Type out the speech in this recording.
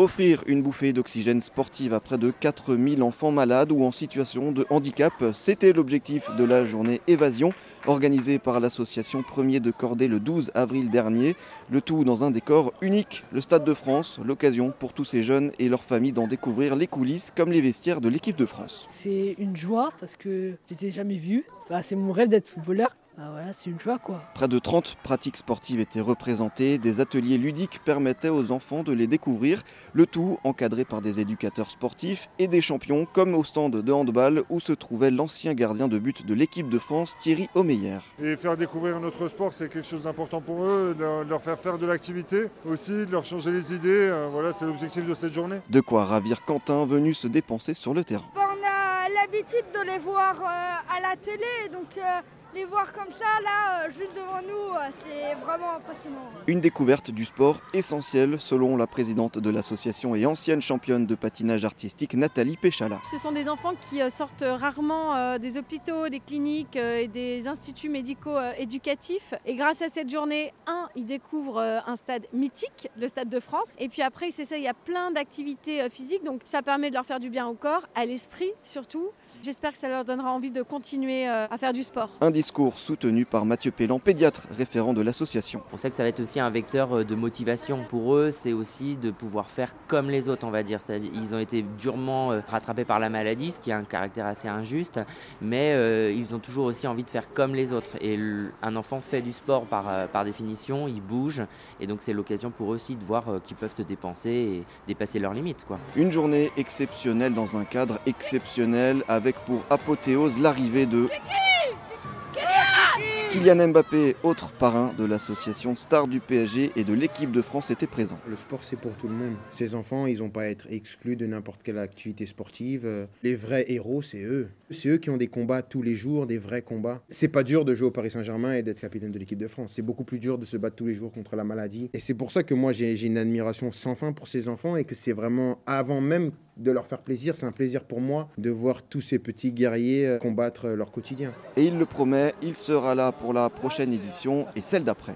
Offrir une bouffée d'oxygène sportive à près de 4000 enfants malades ou en situation de handicap, c'était l'objectif de la journée Évasion, organisée par l'association Premier de Cordée le 12 avril dernier. Le tout dans un décor unique, le Stade de France, l'occasion pour tous ces jeunes et leurs familles d'en découvrir les coulisses comme les vestiaires de l'équipe de France. C'est une joie parce que je les ai jamais vus. c'est mon rêve d'être footballeur. Ah voilà, c'est une joie quoi. Près de 30 pratiques sportives étaient représentées, des ateliers ludiques permettaient aux enfants de les découvrir, le tout encadré par des éducateurs sportifs et des champions comme au stand de handball où se trouvait l'ancien gardien de but de l'équipe de France Thierry Omeyer. Et faire découvrir notre sport c'est quelque chose d'important pour eux, de leur faire faire de l'activité aussi, de leur changer les idées, euh, voilà c'est l'objectif de cette journée. De quoi ravir Quentin venu se dépenser sur le terrain. On a l'habitude de les voir euh, à la télé donc... Les voir comme ça, là, euh, juste devant nous, euh, c'est vraiment impressionnant. Une découverte du sport essentielle, selon la présidente de l'association et ancienne championne de patinage artistique, Nathalie Péchala. Ce sont des enfants qui euh, sortent rarement des hôpitaux, des cliniques et des instituts médicaux éducatifs. Et grâce à cette journée, un, ils découvrent un stade mythique, le Stade de France. Et puis après, c'est ça, il y a plein d'activités physiques, donc ça permet de leur faire du bien au corps, à l'esprit surtout. J'espère que ça leur donnera envie de continuer à faire du sport discours soutenu par Mathieu Pellan, pédiatre référent de l'association. On sait que ça va être aussi un vecteur euh, de motivation. Pour eux, c'est aussi de pouvoir faire comme les autres, on va dire. Ils ont été durement euh, rattrapés par la maladie, ce qui a un caractère assez injuste, mais euh, ils ont toujours aussi envie de faire comme les autres. Et un enfant fait du sport par, par définition, il bouge, et donc c'est l'occasion pour eux aussi de voir qu'ils peuvent se dépenser et dépasser leurs limites. Quoi. Une journée exceptionnelle dans un cadre exceptionnel, avec pour apothéose l'arrivée de... Kylian Mbappé, autre parrain de l'association Star du PSG et de l'équipe de France, était présent. Le sport, c'est pour tout le monde. Ces enfants, ils n'ont pas à être exclus de n'importe quelle activité sportive. Les vrais héros, c'est eux. C'est eux qui ont des combats tous les jours, des vrais combats. C'est pas dur de jouer au Paris Saint-Germain et d'être capitaine de l'équipe de France. C'est beaucoup plus dur de se battre tous les jours contre la maladie. Et c'est pour ça que moi, j'ai une admiration sans fin pour ces enfants et que c'est vraiment avant même de leur faire plaisir. C'est un plaisir pour moi de voir tous ces petits guerriers euh, combattre leur quotidien. Et il le promet, il sera là pour la prochaine édition et celle d'après.